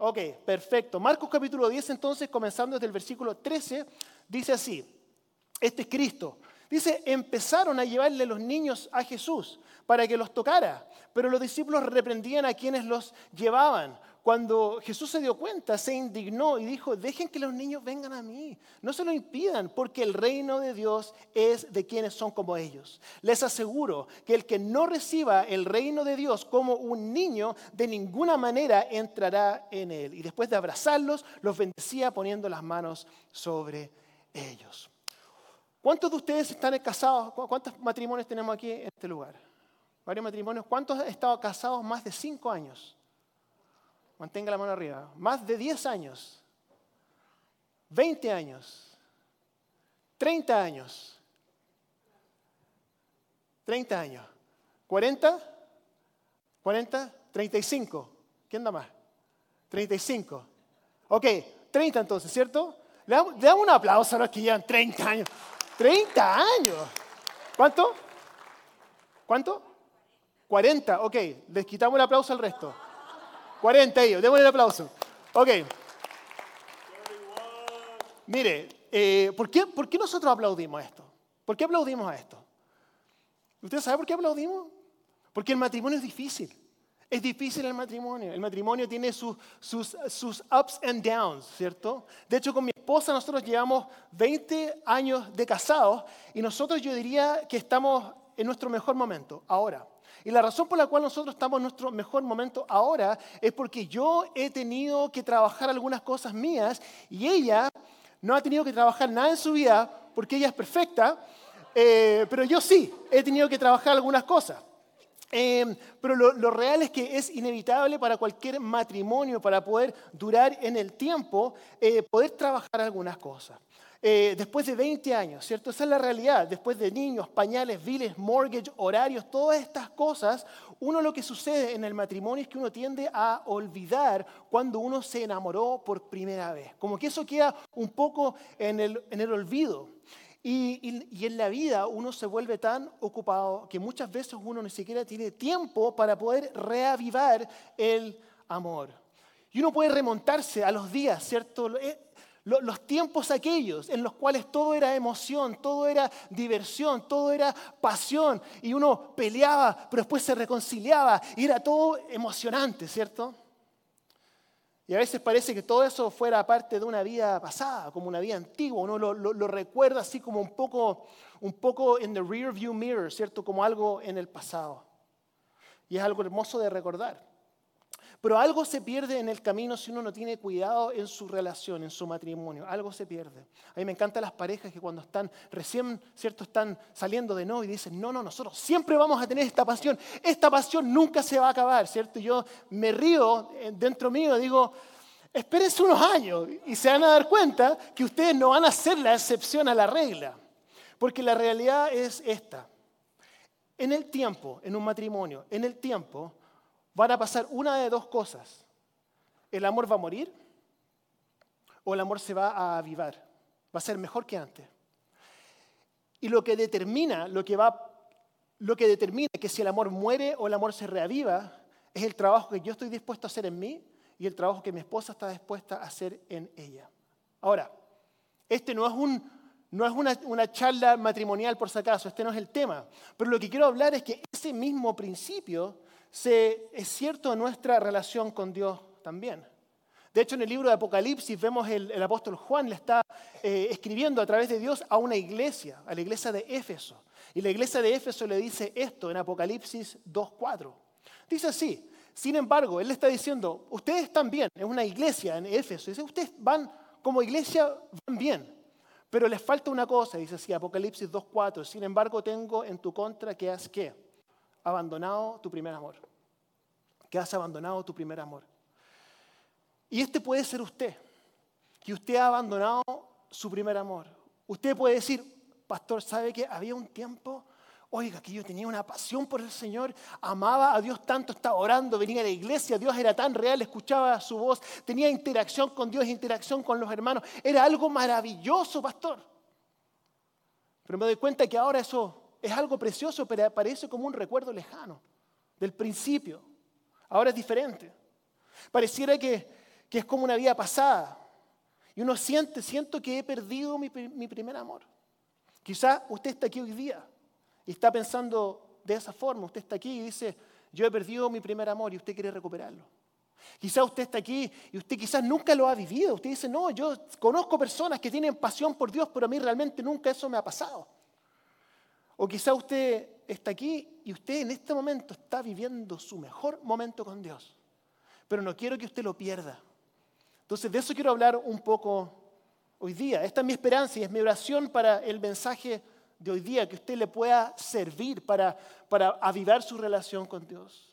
Ok, perfecto. Marcos capítulo 10 entonces, comenzando desde el versículo 13, dice así, este es Cristo. Dice, empezaron a llevarle los niños a Jesús para que los tocara, pero los discípulos reprendían a quienes los llevaban. Cuando Jesús se dio cuenta, se indignó y dijo, dejen que los niños vengan a mí, no se lo impidan, porque el reino de Dios es de quienes son como ellos. Les aseguro que el que no reciba el reino de Dios como un niño, de ninguna manera entrará en él. Y después de abrazarlos, los bendecía poniendo las manos sobre ellos. ¿Cuántos de ustedes están casados? ¿Cuántos matrimonios tenemos aquí en este lugar? Varios matrimonios. ¿Cuántos han estado casados más de cinco años? Mantenga la mano arriba. Más de 10 años. 20 años. 30 años. 30 años. 40. 40. 35. ¿Quién da más? 35. Ok, 30 entonces, ¿cierto? Le damos, un aplauso a los que llevan 30 años. 30 años. ¿Cuánto? ¿Cuánto? 40. Ok, les quitamos el aplauso al resto. 40 ellos, démosle el aplauso. Ok. Mire, eh, ¿por, qué, ¿por qué nosotros aplaudimos esto? ¿Por qué aplaudimos a esto? ¿Usted sabe por qué aplaudimos? Porque el matrimonio es difícil. Es difícil el matrimonio. El matrimonio tiene sus, sus, sus, ups and downs, ¿cierto? De hecho, con mi esposa nosotros llevamos 20 años de casados y nosotros yo diría que estamos en nuestro mejor momento, ahora. Y la razón por la cual nosotros estamos en nuestro mejor momento ahora es porque yo he tenido que trabajar algunas cosas mías y ella no ha tenido que trabajar nada en su vida porque ella es perfecta, eh, pero yo sí he tenido que trabajar algunas cosas. Eh, pero lo, real es que es inevitable para cualquier matrimonio, para poder durar en el tiempo, eh, poder trabajar algunas cosas. Eh, después de 20 años, ¿cierto? Esa es la realidad. Después de niños, pañales, viles, mortgage, horarios, todas estas cosas, uno lo que sucede en el matrimonio es que uno tiende a olvidar cuando uno se enamoró por primera vez. Como que eso queda un poco en el, olvido. Y, y, en la vida uno se vuelve tan ocupado que muchas veces uno ni siquiera tiene tiempo para poder reavivar el amor. Y uno puede remontarse a los días, ¿cierto? Los tiempos aquellos en los cuales todo era emoción, todo era diversión, todo era pasión y uno peleaba, pero después se reconciliaba y era todo emocionante, ¿cierto? Y a veces parece que todo eso fuera parte de una vida pasada, como una vida antigua, uno lo, lo, recuerda así como un poco, un poco en the rear view mirror, ¿cierto? Como algo en el pasado. Y es algo hermoso de recordar. Pero algo se pierde en el camino si uno no tiene cuidado en su relación, en su matrimonio. Algo se pierde. A mí me encantan las parejas que cuando están recién, ¿cierto? Están saliendo de nuevo y dicen, no, no, nosotros siempre vamos a tener esta pasión. Esta pasión nunca se va a acabar, ¿cierto? Yo me río eh, dentro mío, digo, espérense unos años y se van a dar cuenta que ustedes no van a ser la excepción a la regla. Porque la realidad es esta. En el tiempo, en un matrimonio, en el tiempo, van a pasar una de dos cosas. El amor va a morir o el amor se va a avivar. Va a ser mejor que antes. Y lo que determina, lo que va lo que determina que si el amor muere o el amor se reaviva es el trabajo que yo estoy dispuesto a hacer en mí y el trabajo que mi esposa está dispuesta a hacer en ella. Ahora, este no es, un, no es una, una, charla matrimonial por si acaso, este no es el tema, pero lo que quiero hablar es que ese mismo principio se, es cierto en nuestra relación con Dios también. De hecho, en el libro de Apocalipsis vemos el, apóstol Juan le está eh, escribiendo a través de Dios a una iglesia, a la iglesia de Éfeso. Y la iglesia de Éfeso le dice esto en Apocalipsis 2.4. Dice así, sin embargo, él le está diciendo, ustedes están bien, es una iglesia en Éfeso. Dice, ustedes van como iglesia, van bien. Pero les falta una cosa, dice así, Apocalipsis 2.4. Sin embargo, tengo en tu contra que has que abandonado tu primer amor. Que has abandonado tu primer amor. Y este puede ser usted, que usted ha abandonado su primer amor. Usted puede decir, pastor, ¿sabe que había un tiempo? Oiga, que yo tenía una pasión por el Señor, amaba a Dios tanto, estaba orando, venía a la iglesia, Dios era tan real, escuchaba su voz, tenía interacción con Dios, interacción con los hermanos. Era algo maravilloso, pastor. Pero me doy cuenta que ahora eso es algo precioso, pero parece como un recuerdo lejano del principio. Ahora es diferente. Pareciera que, es como una vida pasada. Y uno siente, siento que he perdido mi, mi primer amor. Quizás usted está aquí hoy día y está pensando de esa forma. Usted está aquí y dice, yo he perdido mi primer amor y usted quiere recuperarlo. Quizás usted está aquí y usted quizás nunca lo ha vivido. Usted dice, no, yo conozco personas que tienen pasión por Dios, pero a mí realmente nunca eso me ha pasado. O quizás usted está aquí y usted en este momento está viviendo su mejor momento con Dios. Pero no quiero que usted lo pierda. Entonces de eso quiero hablar un poco hoy día. Esta es mi esperanza y es mi oración para el mensaje de hoy día, que usted le pueda servir para, para avivar su relación con Dios.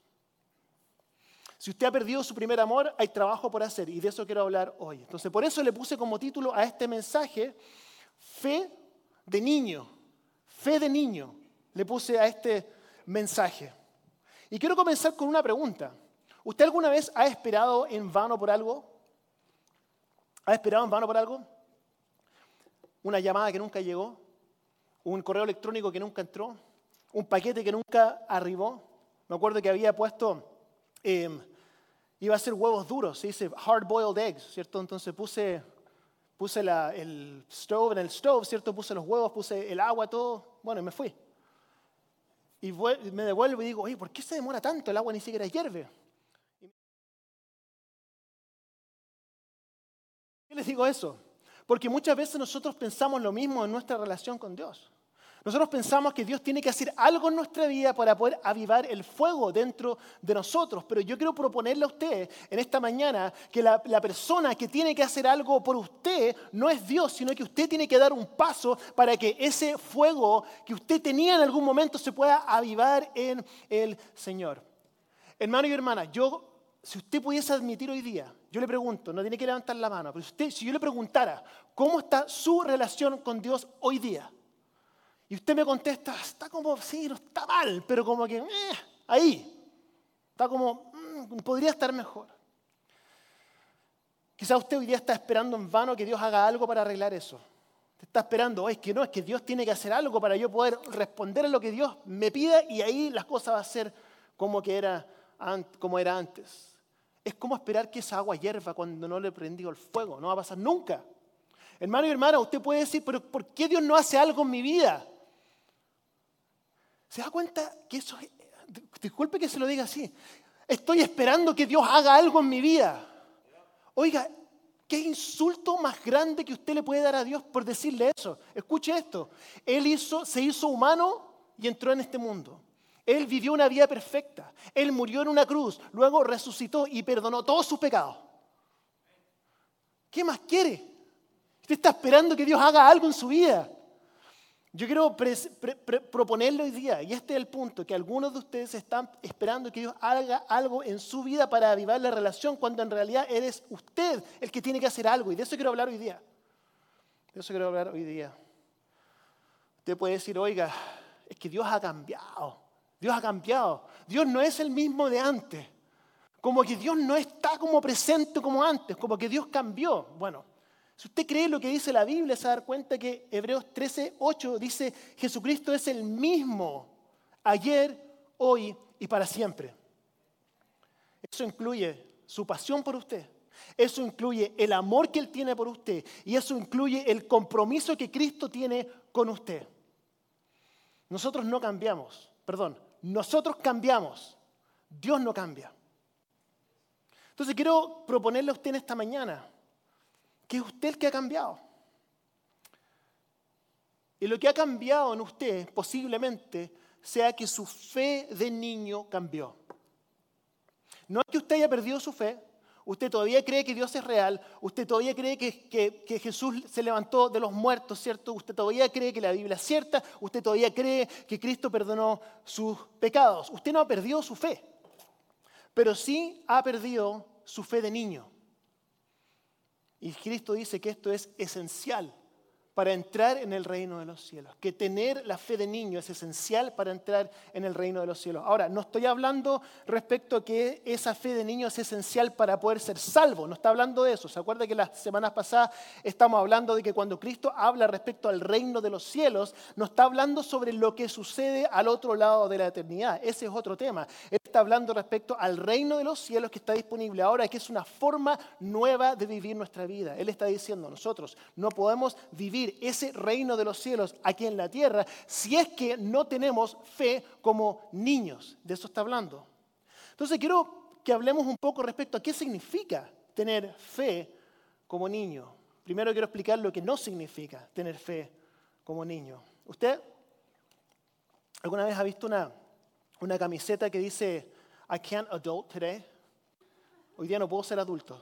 Si usted ha perdido su primer amor, hay trabajo por hacer y de eso quiero hablar hoy. Entonces, por eso le puse como título a este mensaje, Fe de niño. Fe de niño. Le puse a este mensaje. Y quiero comenzar con una pregunta. ¿Usted alguna vez ha esperado en vano por algo? ¿Ha esperado en vano por algo? ¿Una llamada que nunca llegó? ¿Un correo electrónico que nunca entró? ¿Un paquete que nunca arribó? Me acuerdo que había puesto... Em, iba a ser huevos duros, se dice hard boiled eggs, ¿cierto? Entonces puse, puse el stove en el stove, ¿cierto? Puse los huevos, puse el agua, todo, bueno, me fui. Y me devuelvo y digo, oye, ¿por qué se demora tanto? El agua ni siquiera hierve. ¿Qué les digo eso? Porque muchas veces nosotros pensamos lo mismo en nuestra relación con Dios. Nosotros pensamos que Dios tiene que hacer algo en nuestra vida para poder avivar el fuego dentro de nosotros. Pero yo quiero proponerle a usted en esta mañana que la, persona que tiene que hacer algo por usted no es Dios, sino que usted tiene que dar un paso para que ese fuego que usted tenía en algún momento se pueda avivar en el Señor. Hermano y hermana, yo, si usted pudiese admitir hoy día, yo le pregunto, no tiene que levantar la mano, pero usted, si yo le preguntara, ¿cómo está su relación con Dios hoy día? Y usted me contesta, está como, sí, no está mal, pero como que, eh, ahí. Está como, mm, podría estar mejor. Quizá usted hoy día está esperando en vano que Dios haga algo para arreglar eso. Está esperando, es que no, es que Dios tiene que hacer algo para yo poder responder a lo que Dios me pida y ahí las cosas van a ser como, que era, como era antes. Es como esperar que esa agua hierva cuando no le prendió el fuego. No va a pasar nunca. Hermano y hermana, usted puede decir, pero ¿por qué Dios no hace algo en mi vida? ¿Se da cuenta que eso, disculpe que se lo diga así, estoy esperando que Dios haga algo en mi vida? Oiga, ¿qué insulto más grande que usted le puede dar a Dios por decirle eso? Escuche esto, Él hizo, se hizo humano y entró en este mundo. Él vivió una vida perfecta. Él murió en una cruz, luego resucitó y perdonó todos sus pecados. ¿Qué más quiere? Usted está esperando que Dios haga algo en su vida. Yo quiero proponerle hoy día, y este es el punto, que algunos de ustedes están esperando que Dios haga algo en su vida para avivar la relación, cuando en realidad eres usted el que tiene que hacer algo. Y de eso quiero hablar hoy día. De eso quiero hablar hoy día. Usted puede decir, oiga, es que Dios ha cambiado. Dios ha cambiado. Dios no es el mismo de antes. Como que Dios no está como presente como antes, como que Dios cambió. Bueno, si usted cree lo que dice la Biblia, se va a dar cuenta que Hebreos 13, 8 dice, Jesucristo es el mismo ayer, hoy y para siempre. Eso incluye su pasión por usted. Eso incluye el amor que Él tiene por usted. Y eso incluye el compromiso que Cristo tiene con usted. Nosotros no cambiamos, perdón, nosotros cambiamos. Dios no cambia. Entonces quiero proponerle a usted en esta mañana que es usted el que ha cambiado. Y lo que ha cambiado en usted posiblemente sea que su fe de niño cambió. No es que usted haya perdido su fe, usted todavía cree que Dios es real, usted todavía cree que, que, Jesús se levantó de los muertos, ¿cierto? Usted todavía cree que la Biblia es cierta, usted todavía cree que Cristo perdonó sus pecados. Usted no ha perdido su fe, pero sí ha perdido su fe de niño. Y Cristo dice que esto es esencial para entrar en el reino de los cielos, que tener la fe de niño es esencial para entrar en el reino de los cielos. Ahora, no estoy hablando respecto a que esa fe de niño es esencial para poder ser salvo, no está hablando de eso. ¿Se acuerda que las semanas pasadas estamos hablando de que cuando Cristo habla respecto al reino de los cielos, no está hablando sobre lo que sucede al otro lado de la eternidad, ese es otro tema. Él está hablando respecto al reino de los cielos que está disponible ahora, que es una forma nueva de vivir nuestra vida. Él está diciendo, nosotros no podemos vivir ese reino de los cielos aquí en la tierra si es que no tenemos fe como niños. De eso está hablando. Entonces quiero que hablemos un poco respecto a qué significa tener fe como niño. Primero quiero explicar lo que no significa tener fe como niño. ¿Usted alguna vez ha visto una, una camiseta que dice I can't adult today? Hoy día no puedo ser adulto.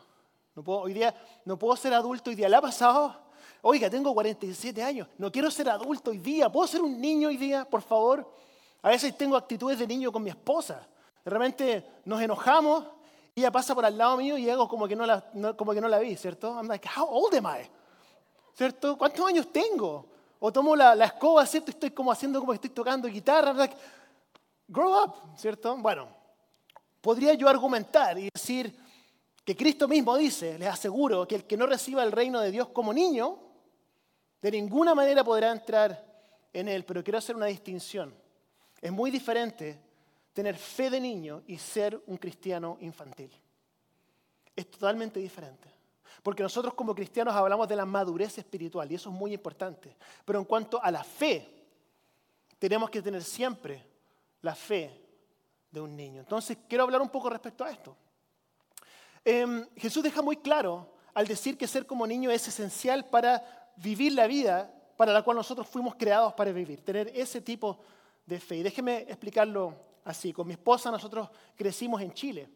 No puedo, hoy día no puedo ser adulto. Hoy día le ha pasado Oiga, tengo 47 años, no quiero ser adulto hoy día, ¿puedo ser un niño hoy día, por favor? A veces tengo actitudes de niño con mi esposa. De repente nos enojamos y ella pasa por al lado mío y hago como que no la, como que no la vi, ¿cierto? I'm like, how old am I? ¿Cierto? ¿Cuántos años tengo? O tomo la, la escoba, ¿cierto? Estoy como haciendo como que estoy tocando guitarra. I'm like, grow up, ¿cierto? Bueno, podría yo argumentar y decir que Cristo mismo dice, les aseguro, que el que no reciba el reino de Dios como niño, de ninguna manera podrá entrar en él, pero quiero hacer una distinción. Es muy diferente tener fe de niño y ser un cristiano infantil. Es totalmente diferente. Porque nosotros como cristianos hablamos de la madurez espiritual y eso es muy importante. Pero en cuanto a la fe, tenemos que tener siempre la fe de un niño. Entonces, quiero hablar un poco respecto a esto. Em, Jesús deja muy claro al decir que ser como niño es esencial para vivir la vida para la cual nosotros fuimos creados para vivir, tener ese tipo de fe. Y déjeme explicarlo así. Con mi esposa nosotros crecimos en Chile.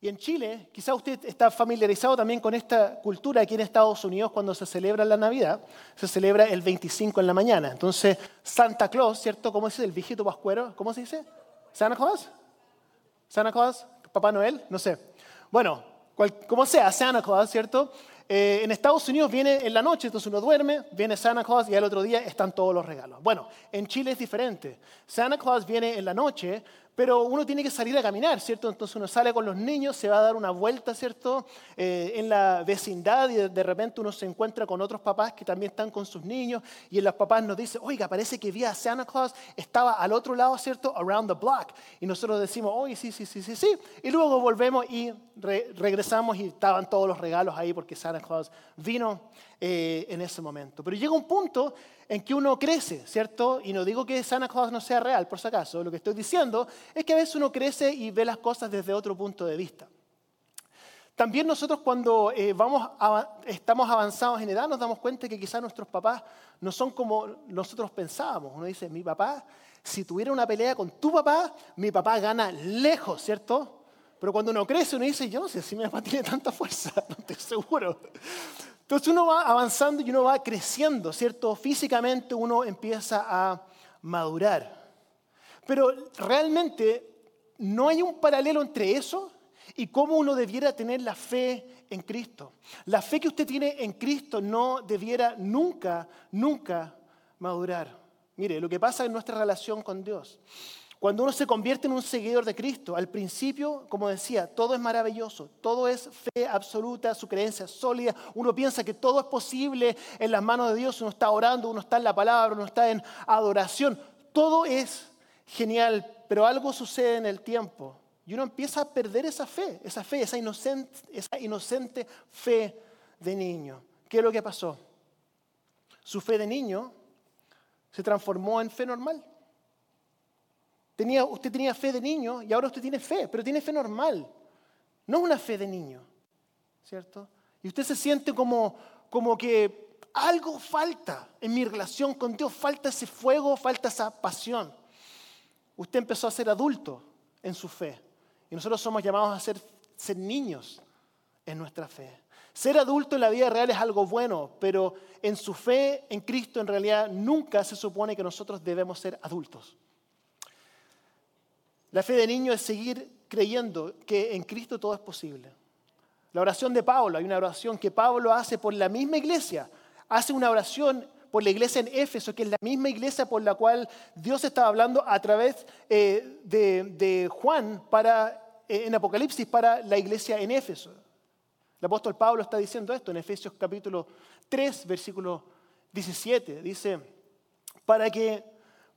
Y en Chile, quizá usted está familiarizado también con esta cultura aquí en Estados Unidos cuando se celebra la Navidad, se celebra el 25 en la mañana. Entonces, Santa Claus, ¿cierto? ¿Cómo se dice? El viejito pascuero, ¿cómo se dice? ¿Santa Claus? ¿Santa Claus? ¿Papá Noel? No sé. Bueno, como sea, Santa Claus, ¿cierto? Eh, en Estados Unidos viene en la noche, entonces uno duerme, viene Santa Claus y al otro día están todos los regalos. Bueno, en Chile es diferente. Santa Claus viene en la noche, pero uno tiene que salir a caminar, ¿cierto? Entonces uno sale con los niños, se va a dar una vuelta, ¿cierto? Eh, en la vecindad y de, repente uno se encuentra con otros papás que también están con sus niños y los papás nos dicen, oiga, parece que vi a Santa Claus, estaba al otro lado, ¿cierto? Around the block. Y nosotros decimos, oye, sí, sí, sí, sí, sí. Y luego volvemos y regresamos y estaban todos los regalos ahí porque Santa Claus vino eh, en ese momento. Pero llega un punto en que uno crece, ¿cierto? Y no digo que Santa Claus no sea real, por si acaso. Lo que estoy diciendo es que a veces uno crece y ve las cosas desde otro punto de vista. También nosotros cuando eh, vamos estamos avanzados en edad nos damos cuenta que quizás nuestros papás no son como nosotros pensábamos. Uno dice, mi papá, si tuviera una pelea con tu papá, mi papá gana lejos, ¿cierto? Pero cuando uno crece uno dice, yo no sé si mi papá tiene tanta fuerza, no estoy seguro. Entonces uno va avanzando y uno va creciendo, ¿cierto? Físicamente uno empieza a madurar. Pero realmente no hay un paralelo entre eso y cómo uno debiera tener la fe en Cristo. La fe que usted tiene en Cristo no debiera nunca, nunca madurar. Mire, lo que pasa en nuestra relación con Dios cuando uno se convierte en un seguidor de Cristo, al principio, como decía, todo es maravilloso, todo es fe absoluta, su creencia es sólida, uno piensa que todo es posible en las manos de Dios, uno está orando, uno está en la palabra, uno está en adoración, todo es genial, pero algo sucede en el tiempo y uno empieza a perder esa fe, esa fe, esa inocente, esa inocente fe de niño. ¿Qué es lo que pasó? Su fe de niño se transformó en fe normal usted tenía fe de niño y ahora usted tiene fe, pero tiene fe normal. No una fe de niño, ¿cierto? Y usted se siente como, como que algo falta en mi relación con Dios, falta ese fuego, falta esa pasión. Usted empezó a ser adulto en su fe y nosotros somos llamados a ser, ser niños en nuestra fe. Ser adulto en la vida real es algo bueno, pero en su fe en Cristo en realidad nunca se supone que nosotros debemos ser adultos. La fe de niño es seguir creyendo que en Cristo todo es posible. La oración de Pablo, hay una oración que Pablo hace por la misma iglesia. Hace una oración por la iglesia en Éfeso, que es la misma iglesia por la cual Dios estaba hablando a través eh, de, Juan para, eh, en Apocalipsis para la iglesia en Éfeso. El apóstol Pablo está diciendo esto en Efesios capítulo 3, versículo 17. Dice, para que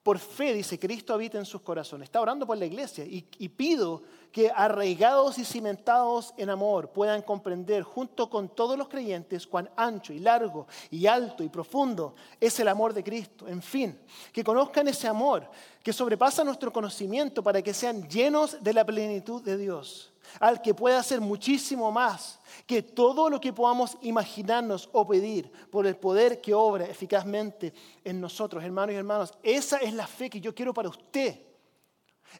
por fe, dice, Cristo habita en sus corazones. Está orando por la iglesia y, pido que arraigados y cimentados en amor puedan comprender junto con todos los creyentes cuán ancho y largo y alto y profundo es el amor de Cristo. En fin, que conozcan ese amor que sobrepasa nuestro conocimiento para que sean llenos de la plenitud de Dios al que puede hacer muchísimo más que todo lo que podamos imaginarnos o pedir por el poder que obra eficazmente en nosotros, hermanos y hermanos. Esa es la fe que yo quiero para usted.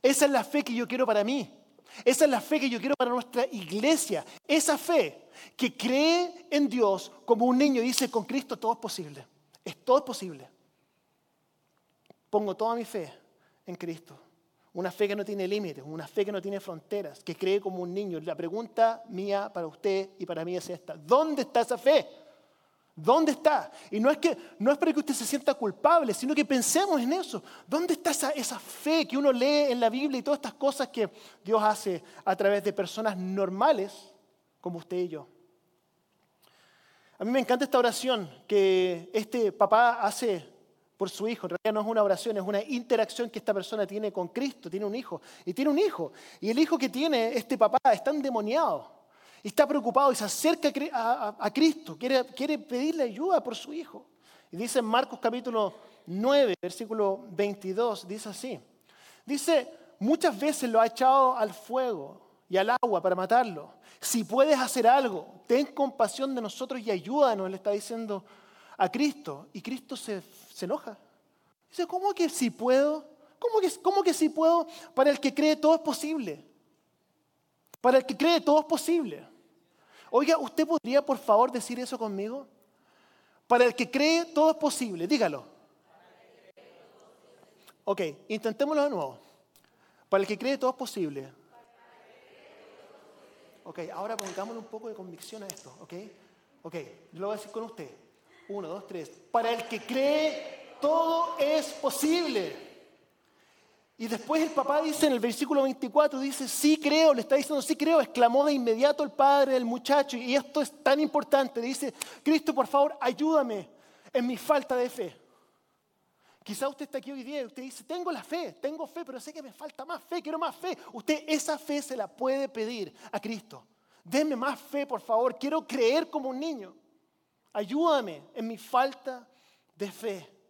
Esa es la fe que yo quiero para mí. Esa es la fe que yo quiero para nuestra iglesia. Esa fe que cree en Dios como un niño dice, con Cristo todo es posible. Es todo posible. Pongo toda mi fe en Cristo. Una fe que no tiene límites, una fe que no tiene fronteras, que cree como un niño. La pregunta mía para usted y para mí es esta. ¿Dónde está esa fe? ¿Dónde está? Y no es, que, no es para que usted se sienta culpable, sino que pensemos en eso. ¿Dónde está esa, esa fe que uno lee en la Biblia y todas estas cosas que Dios hace a través de personas normales como usted y yo? A mí me encanta esta oración que este papá hace por su hijo. En realidad no es una oración, es una interacción que esta persona tiene con Cristo. Tiene un hijo. Y tiene un hijo. Y el hijo que tiene este papá está endemoniado. Y está preocupado y se acerca a, Cristo. Quiere, quiere pedirle ayuda por su hijo. Y dice en Marcos capítulo 9, versículo 22, dice así. Dice, muchas veces lo ha echado al fuego y al agua para matarlo. Si puedes hacer algo, ten compasión de nosotros y ayúdanos, le está diciendo a Cristo. Y Cristo se se enoja. Dice, ¿cómo que si puedo? ¿Cómo que, ¿Cómo que si puedo? Para el que cree todo es posible. Para el que cree todo es posible. Oiga, ¿usted podría por favor decir eso conmigo? Para el que cree todo es posible. Dígalo. Ok, intentémoslo de nuevo. Para el que cree todo es posible. Ok, ahora pongámosle un poco de convicción a esto. Ok, ok, lo voy a decir con usted. Uno, dos, tres. Para el que cree, todo es posible. Y después el papá dice en el versículo 24, dice, sí creo, le está diciendo, sí creo, exclamó de inmediato el padre del muchacho. Y esto es tan importante, dice, Cristo, por favor, ayúdame en mi falta de fe. Quizá usted está aquí hoy día y usted dice, tengo la fe, tengo fe, pero sé que me falta más fe, quiero más fe. Usted esa fe se la puede pedir a Cristo. Deme más fe, por favor, quiero creer como un niño. Ayúdame en mi falta de fe.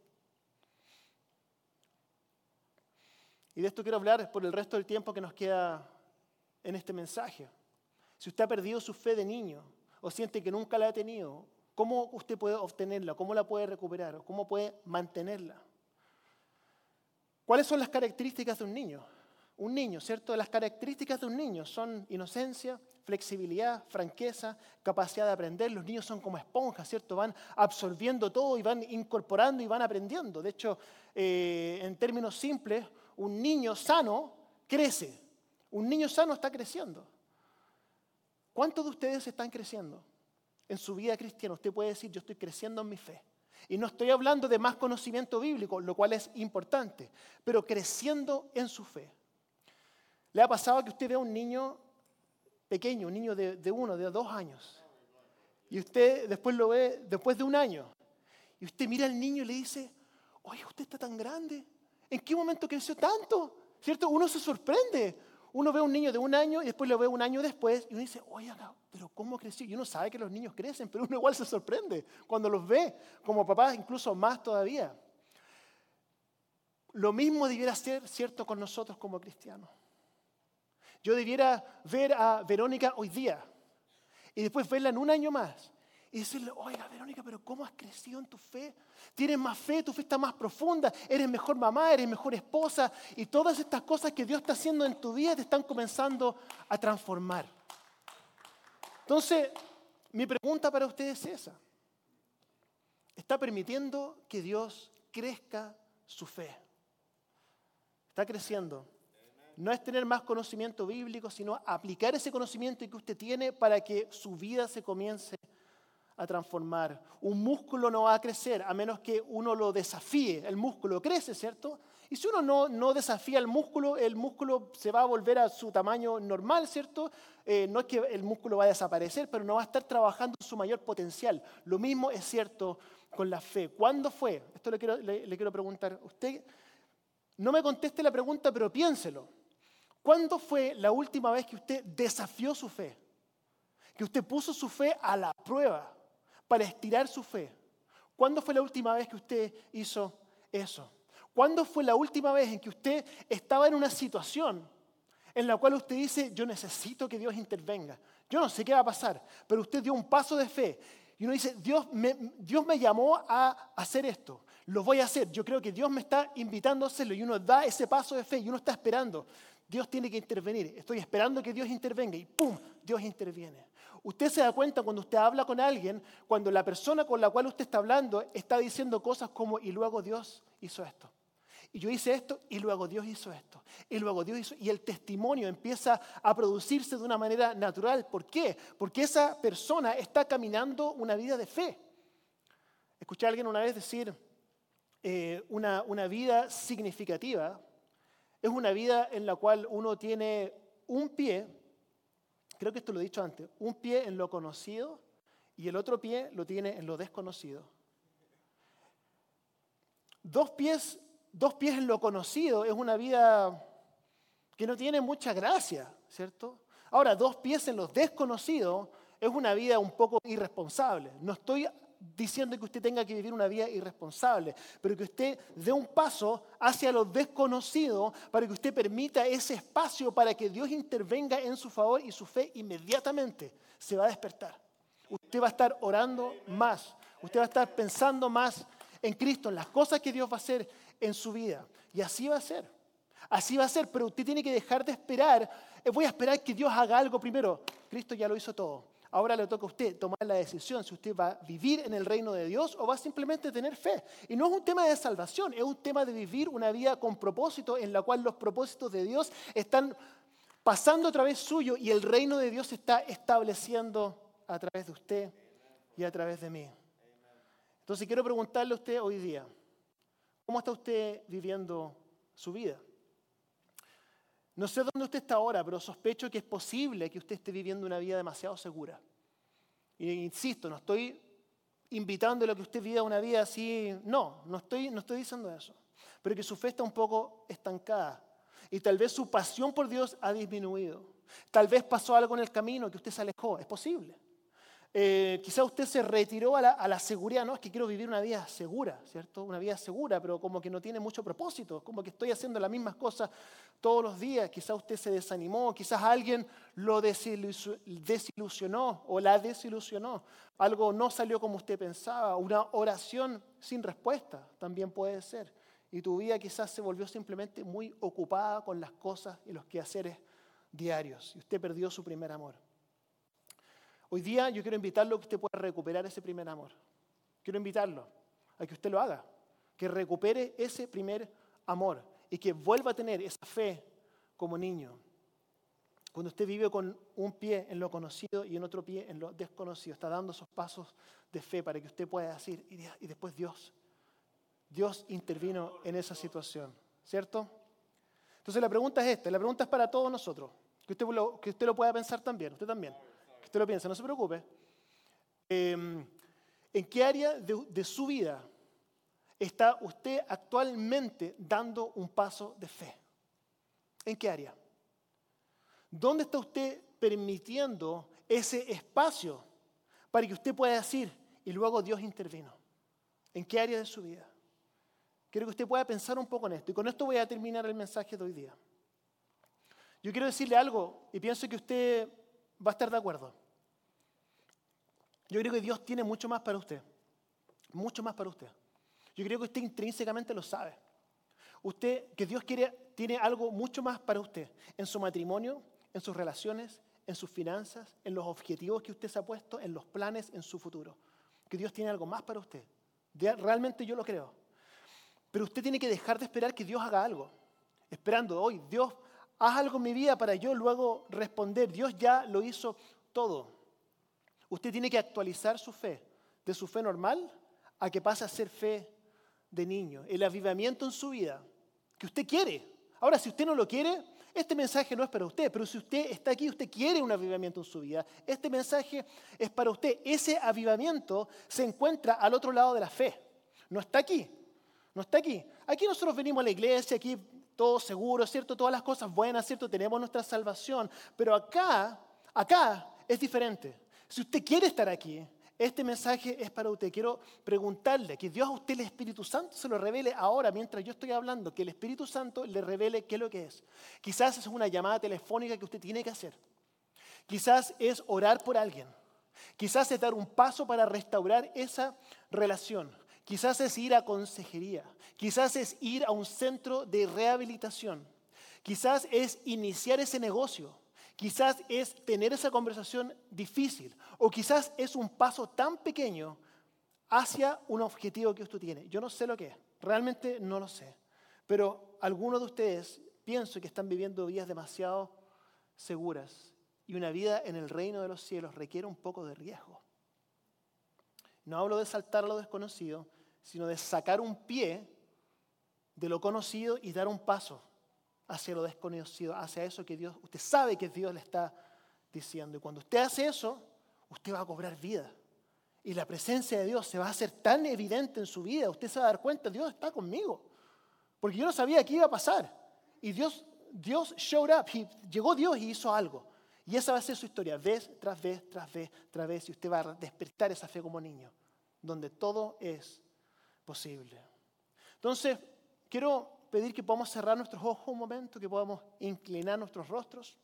Y de esto quiero hablar por el resto del tiempo que nos queda en este mensaje. Si usted ha perdido su fe de niño o siente que nunca la ha tenido, ¿cómo usted puede obtenerla? ¿Cómo la puede recuperar? ¿Cómo puede mantenerla? ¿Cuáles son las características de un niño? Un niño, ¿cierto? Las características de un niño son inocencia, flexibilidad, franqueza, capacidad de aprender. Los niños son como esponjas, ¿cierto? Van absorbiendo todo y van incorporando y van aprendiendo. De hecho, eh, en términos simples, un niño sano crece. Un niño sano está creciendo. ¿Cuántos de ustedes están creciendo en su vida cristiana? Usted puede decir, yo estoy creciendo en mi fe. Y no estoy hablando de más conocimiento bíblico, lo cual es importante, pero creciendo en su fe. ¿Le ha pasado que usted ve a un niño pequeño, un niño de, uno, de dos años. Y usted después lo ve después de un año. Y usted mira al niño y le dice, oye, usted está tan grande. ¿En qué momento creció tanto? ¿Cierto? Uno se sorprende. Uno ve a un niño de un año y después lo ve un año después y uno dice, oye, pero ¿cómo creció? Y uno sabe que los niños crecen, pero uno igual se sorprende cuando los ve, como papás, incluso más todavía. Lo mismo debiera ser cierto con nosotros como cristianos. Yo debiera ver a Verónica hoy día y después verla en un año más y decirle, oiga Verónica, pero ¿cómo has crecido en tu fe? Tienes más fe, tu fe está más profunda, eres mejor mamá, eres mejor esposa y todas estas cosas que Dios está haciendo en tu vida te están comenzando a transformar. Entonces, mi pregunta para ustedes es esa. ¿Está permitiendo que Dios crezca su fe? ¿Está creciendo? no es tener más conocimiento bíblico, sino aplicar ese conocimiento que usted tiene para que su vida se comience a transformar. Un músculo no va a crecer a menos que uno lo desafíe. El músculo crece, ¿cierto? Y si uno no, no desafía el músculo, el músculo se va a volver a su tamaño normal, ¿cierto? Eh, no es que el músculo va a desaparecer, pero no va a estar trabajando su mayor potencial. Lo mismo es cierto con la fe. ¿Cuándo fue? Esto le quiero, le, le quiero preguntar. Usted no me conteste la pregunta, pero piénselo. ¿Cuándo fue la última vez que usted desafió su fe? Que usted puso su fe a la prueba para estirar su fe. ¿Cuándo fue la última vez que usted hizo eso? ¿Cuándo fue la última vez en que usted estaba en una situación en la cual usted dice, yo necesito que Dios intervenga? Yo no sé qué va a pasar, pero usted dio un paso de fe y uno dice, Dios me, Dios me llamó a hacer esto, lo voy a hacer. Yo creo que Dios me está invitando a hacerlo y uno da ese paso de fe y uno está esperando. Dios tiene que intervenir. Estoy esperando que Dios intervenga y ¡pum! Dios interviene. Usted se da cuenta cuando usted habla con alguien, cuando la persona con la cual usted está hablando está diciendo cosas como, y luego Dios hizo esto. Y yo hice esto y luego Dios hizo esto. Y luego Dios hizo. Y el testimonio empieza a producirse de una manera natural. ¿Por qué? Porque esa persona está caminando una vida de fe. Escuché a alguien una vez decir, eh, una, una vida significativa es una vida en la cual uno tiene un pie, creo que esto lo he dicho antes, un pie en lo conocido y el otro pie lo tiene en lo desconocido. Dos pies, dos pies en lo conocido es una vida que no tiene mucha gracia, ¿cierto? Ahora, dos pies en lo desconocido es una vida un poco irresponsable. No estoy diciendo que usted tenga que vivir una vida irresponsable, pero que usted dé un paso hacia lo desconocido para que usted permita ese espacio para que Dios intervenga en su favor y su fe inmediatamente se va a despertar. Usted va a estar orando más, usted va a estar pensando más en Cristo, en las cosas que Dios va a hacer en su vida. Y así va a ser. Así va a ser, pero usted tiene que dejar de esperar. Eh, voy a esperar que Dios haga algo primero. Cristo ya lo hizo todo. Ahora le toca a usted tomar la decisión si usted va a vivir en el reino de Dios o va simplemente a tener fe. Y no es un tema de salvación, es un tema de vivir una vida con propósito en la cual los propósitos de Dios están pasando a través suyo y el reino de Dios se está estableciendo a través de usted y a través de mí. Entonces quiero preguntarle a usted hoy día, ¿cómo está usted viviendo su vida? No sé dónde usted está ahora, pero sospecho que es posible que usted esté viviendo una vida demasiado segura. Y insisto, no estoy invitándole a que usted viva una vida así. No, no estoy, no estoy diciendo eso. Pero que su fe está un poco estancada. Y tal vez su pasión por Dios ha disminuido. Tal vez pasó algo en el camino que usted se alejó. Es posible. Eh, quizá usted se retiró a la, seguridad, no, es que quiero vivir una vida segura, ¿cierto? Una vida segura, pero como que no tiene mucho propósito, como que estoy haciendo las mismas cosas todos los días. Quizá usted se desanimó, quizás alguien lo desilusionó o la desilusionó. Algo no salió como usted pensaba, una oración sin respuesta también puede ser. Y tu vida quizás se volvió simplemente muy ocupada con las cosas y los quehaceres diarios. Y usted perdió su primer amor. Hoy día yo quiero invitarlo a que usted pueda recuperar ese primer amor. Quiero invitarlo a que usted lo haga, que recupere ese primer amor y que vuelva a tener esa fe como niño. Cuando usted vive con un pie en lo conocido y en otro pie en lo desconocido, está dando esos pasos de fe para que usted pueda decir, y después Dios, Dios intervino en esa situación, ¿cierto? Entonces la pregunta es esta, la pregunta es para todos nosotros, que usted lo, que usted lo pueda pensar también, usted también usted lo piensa, no se preocupe. Em, ¿En qué área de, su vida está usted actualmente dando un paso de fe? ¿En qué área? ¿Dónde está usted permitiendo ese espacio para que usted pueda decir, y luego Dios intervino? ¿En qué área de su vida? Quiero que usted pueda pensar un poco en esto. Y con esto voy a terminar el mensaje de hoy día. Yo quiero decirle algo y pienso que usted va a estar de acuerdo. Yo creo que Dios tiene mucho más para usted. Mucho más para usted. Yo creo que usted intrínsecamente lo sabe. Usted, que Dios quiere, tiene algo mucho más para usted. En su matrimonio, en sus relaciones, en sus finanzas, en los objetivos que usted se ha puesto, en los planes, en su futuro. Que Dios tiene algo más para usted. Realmente yo lo creo. Pero usted tiene que dejar de esperar que Dios haga algo. Esperando hoy, Dios, haz algo en mi vida para yo luego responder. Dios ya lo hizo todo. Usted tiene que actualizar su fe de su fe normal a que pase a ser fe de niño. El avivamiento en su vida que usted quiere. Ahora, si usted no lo quiere, este mensaje no es para usted, pero si usted está aquí, usted quiere un avivamiento en su vida, este mensaje es para usted. Ese avivamiento se encuentra al otro lado de la fe. No está aquí. No está aquí. Aquí nosotros venimos a la iglesia, aquí todos seguros, ¿cierto? Todas las cosas buenas, ¿cierto? Tenemos nuestra salvación. Pero acá, acá es diferente. Si usted quiere estar aquí, este mensaje es para usted. Quiero preguntarle que Dios a usted, el Espíritu Santo, se lo revele ahora, mientras yo estoy hablando, que el Espíritu Santo le revele qué es lo que es. Quizás es una llamada telefónica que usted tiene que hacer. Quizás es orar por alguien. Quizás es dar un paso para restaurar esa relación. Quizás es ir a consejería. Quizás es ir a un centro de rehabilitación. Quizás es iniciar ese negocio. Quizás es tener esa conversación difícil o quizás es un paso tan pequeño hacia un objetivo que usted tiene. Yo no sé lo que es, realmente no lo sé. Pero algunos de ustedes pienso que están viviendo vidas demasiado seguras y una vida en el reino de los cielos requiere un poco de riesgo. No hablo de saltar a lo desconocido, sino de sacar un pie de lo conocido y dar un paso hacia lo desconocido, hacia eso que Dios, usted sabe que Dios le está diciendo. Y cuando usted hace eso, usted va a cobrar vida. Y la presencia de Dios se va a hacer tan evidente en su vida, usted se va a dar cuenta, Dios está conmigo. Porque yo no sabía qué iba a pasar. Y Dios, Dios showed up, llegó Dios y hizo algo. Y esa va a ser su historia, vez tras vez, tras vez, tras vez, y usted va a despertar esa fe como niño, donde todo es posible. Entonces, quiero pedir que podamos cerrar nuestros ojos un momento, que podamos inclinar nuestros rostros.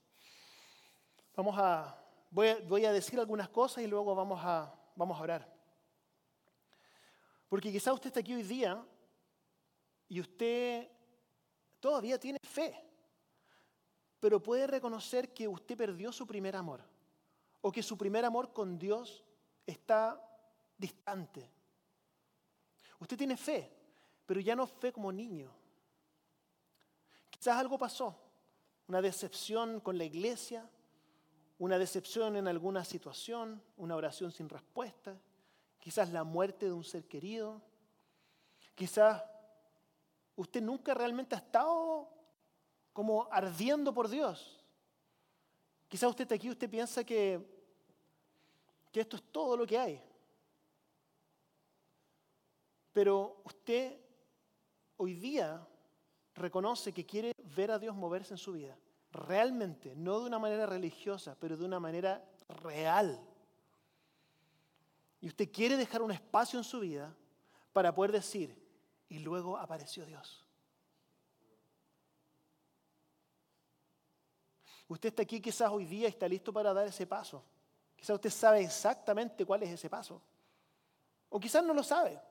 Vamos a, voy a, decir algunas cosas y luego vamos a, vamos a orar. Porque quizá usted está aquí hoy día y usted todavía tiene fe, pero puede reconocer que usted perdió su primer amor o que su primer amor con Dios está distante. Usted tiene fe, pero ya no fe como niño, Quizás algo pasó, una decepción con la iglesia, una decepción en alguna situación, una oración sin respuesta, quizás la muerte de un ser querido, quizás usted nunca realmente ha estado como ardiendo por Dios. Quizás usted está aquí usted piensa que, que esto es todo lo que hay. Pero usted hoy día reconoce que quiere ver a Dios moverse en su vida, realmente, no de una manera religiosa, pero de una manera real. Y usted quiere dejar un espacio en su vida para poder decir, y luego apareció Dios. Usted está aquí quizás hoy día y está listo para dar ese paso. Quizás usted sabe exactamente cuál es ese paso. O quizás no lo sabe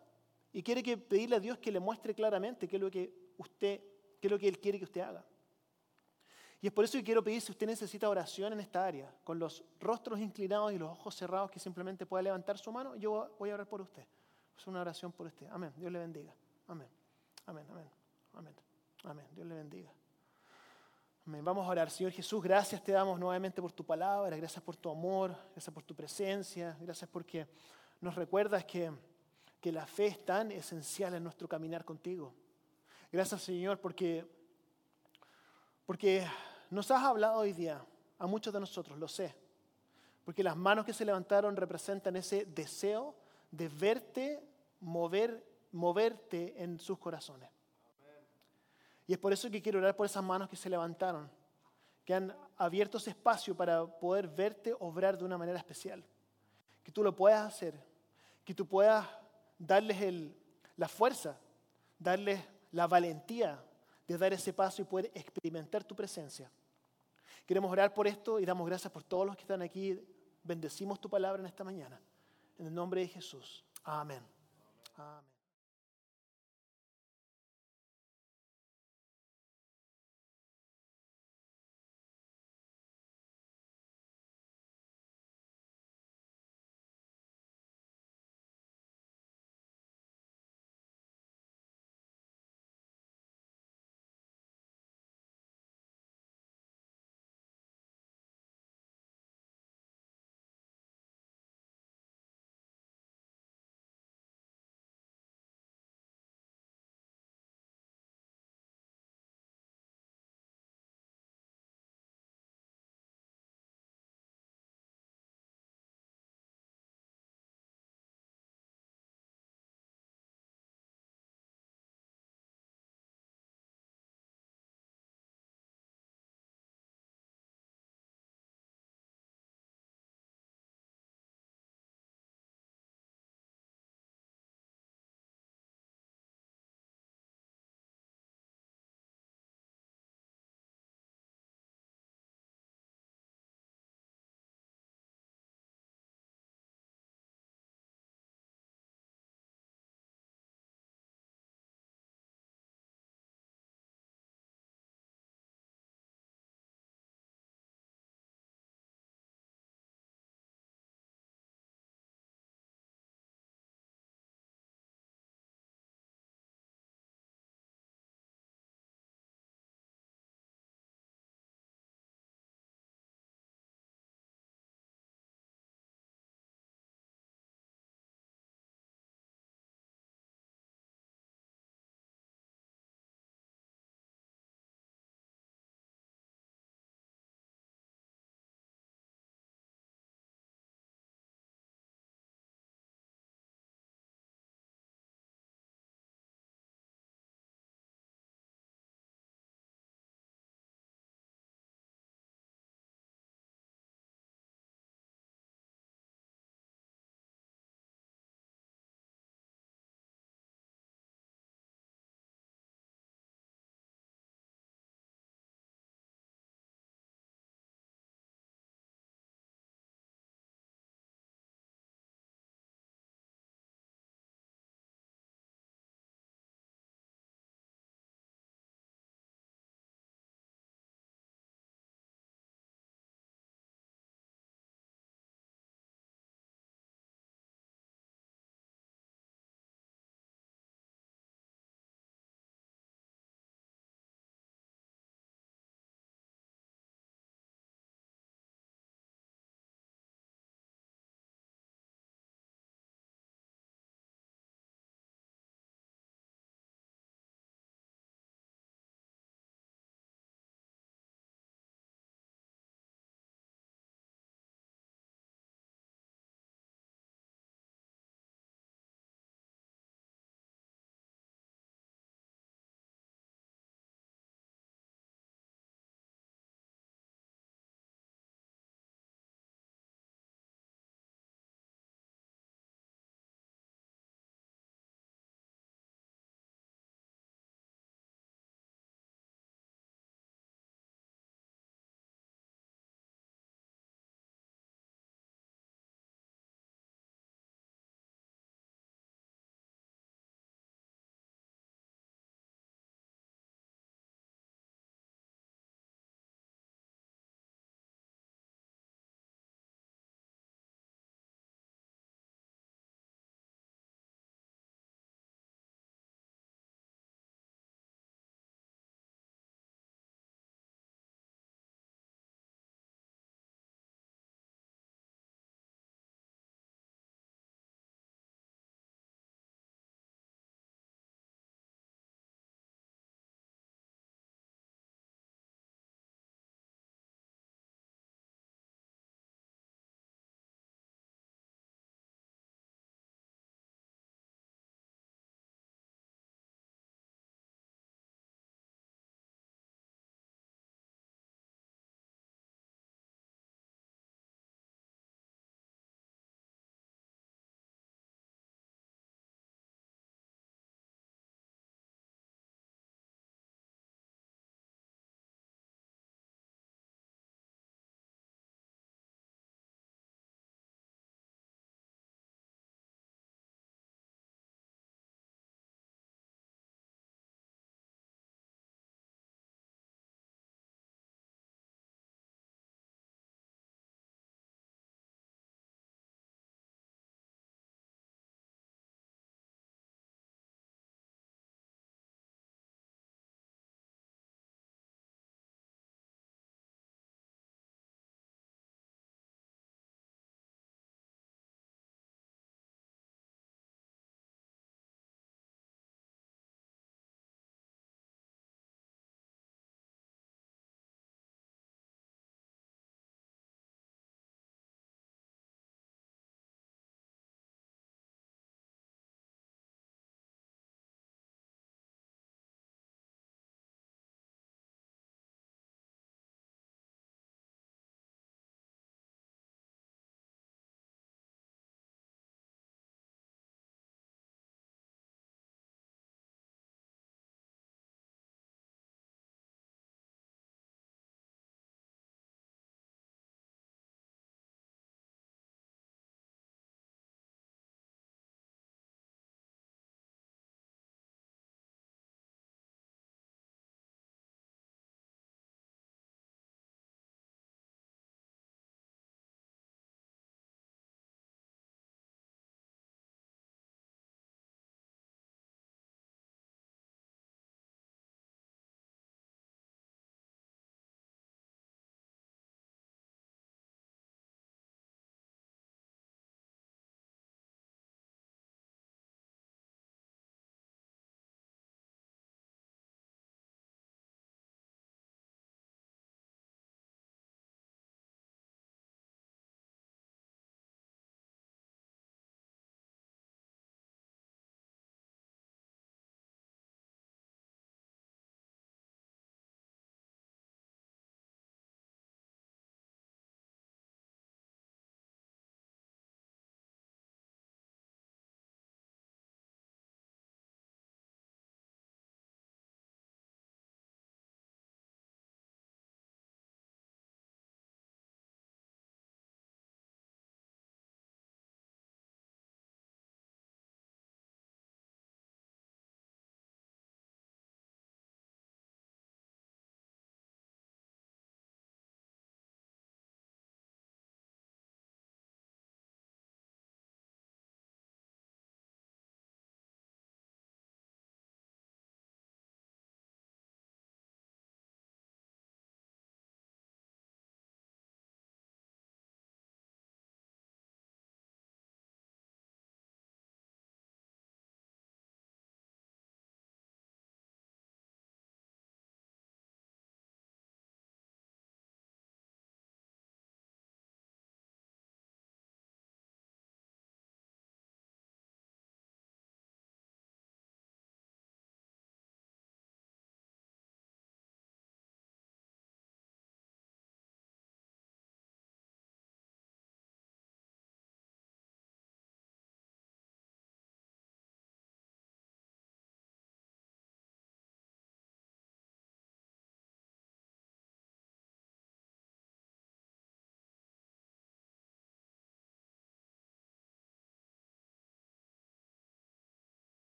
y quiere que pedirle a Dios que le muestre claramente qué es lo que usted es lo que Él quiere que usted haga. Y es por eso que quiero pedir si usted necesita oración en esta área, con los rostros inclinados y los ojos cerrados, que simplemente pueda levantar su mano, yo voy a orar por usted. Es una oración por usted. Amén. Dios le bendiga. Amén. Amén. Amén. Amén. Amén. Dios le bendiga. Amén. Vamos a orar. Señor Jesús, gracias te damos nuevamente por tu palabra, gracias por tu amor, gracias por tu presencia, gracias porque nos recuerdas que, que la fe es tan esencial en nuestro caminar contigo. Gracias Señor porque, porque nos has hablado hoy día a muchos de nosotros, lo sé. Porque las manos que se levantaron representan ese deseo de verte mover, moverte en sus corazones. Y es por eso que quiero orar por esas manos que se levantaron, que han abierto ese espacio para poder verte obrar de una manera especial. Que tú lo puedas hacer, que tú puedas darles el, la fuerza, darles la valentía de dar ese paso y poder experimentar tu presencia. Queremos orar por esto y damos gracias por todos los que están aquí. Bendecimos tu palabra en esta mañana. En el nombre de Jesús. Amén. Amén.